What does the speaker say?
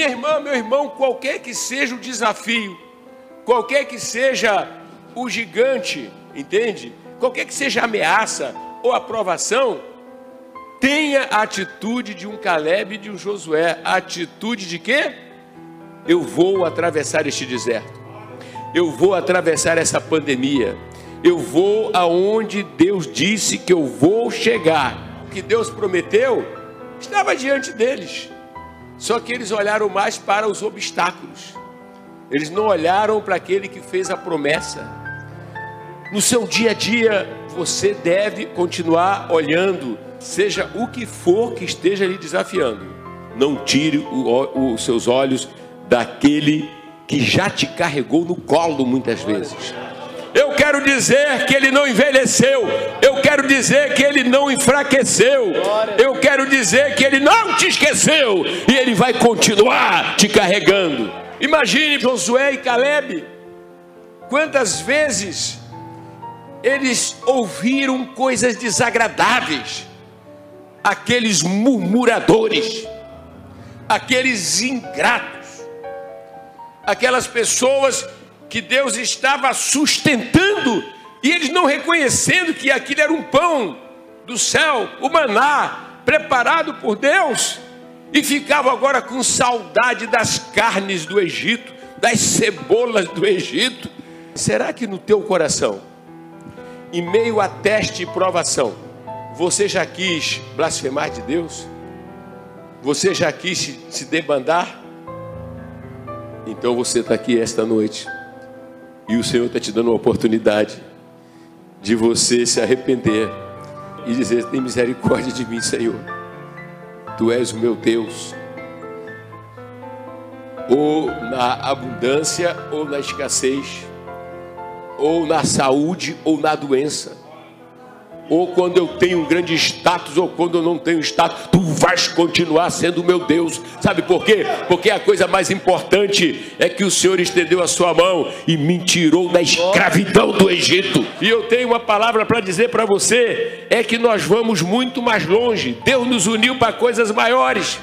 Minha irmã, meu irmão, qualquer que seja o desafio, qualquer que seja o gigante, entende? Qualquer que seja a ameaça ou aprovação, tenha a atitude de um Caleb e de um Josué. A atitude de quê? Eu vou atravessar este deserto. Eu vou atravessar essa pandemia. Eu vou aonde Deus disse que eu vou chegar. O que Deus prometeu estava diante deles. Só que eles olharam mais para os obstáculos. Eles não olharam para aquele que fez a promessa. No seu dia a dia, você deve continuar olhando, seja o que for que esteja lhe desafiando. Não tire os seus olhos daquele que já te carregou no colo muitas vezes. Eu quero dizer que ele não envelheceu. Eu quero dizer que ele não enfraqueceu. Eu quero dizer que ele não te esqueceu. E ele vai continuar te carregando. Imagine Josué e Caleb. Quantas vezes eles ouviram coisas desagradáveis. Aqueles murmuradores. Aqueles ingratos. Aquelas pessoas que Deus estava sustentando e eles não reconhecendo que aquilo era um pão do céu, o maná preparado por Deus, e ficavam agora com saudade das carnes do Egito, das cebolas do Egito. Será que no teu coração, em meio a teste e provação, você já quis blasfemar de Deus? Você já quis se, se debandar? Então você está aqui esta noite e o Senhor está te dando uma oportunidade de você se arrepender e dizer: tem misericórdia de mim, Senhor. Tu és o meu Deus. Ou na abundância, ou na escassez, ou na saúde, ou na doença ou quando eu tenho um grande status, ou quando eu não tenho status, tu vais continuar sendo meu Deus. Sabe por quê? Porque a coisa mais importante é que o Senhor estendeu a sua mão e me tirou da escravidão do Egito. E eu tenho uma palavra para dizer para você: é que nós vamos muito mais longe. Deus nos uniu para coisas maiores.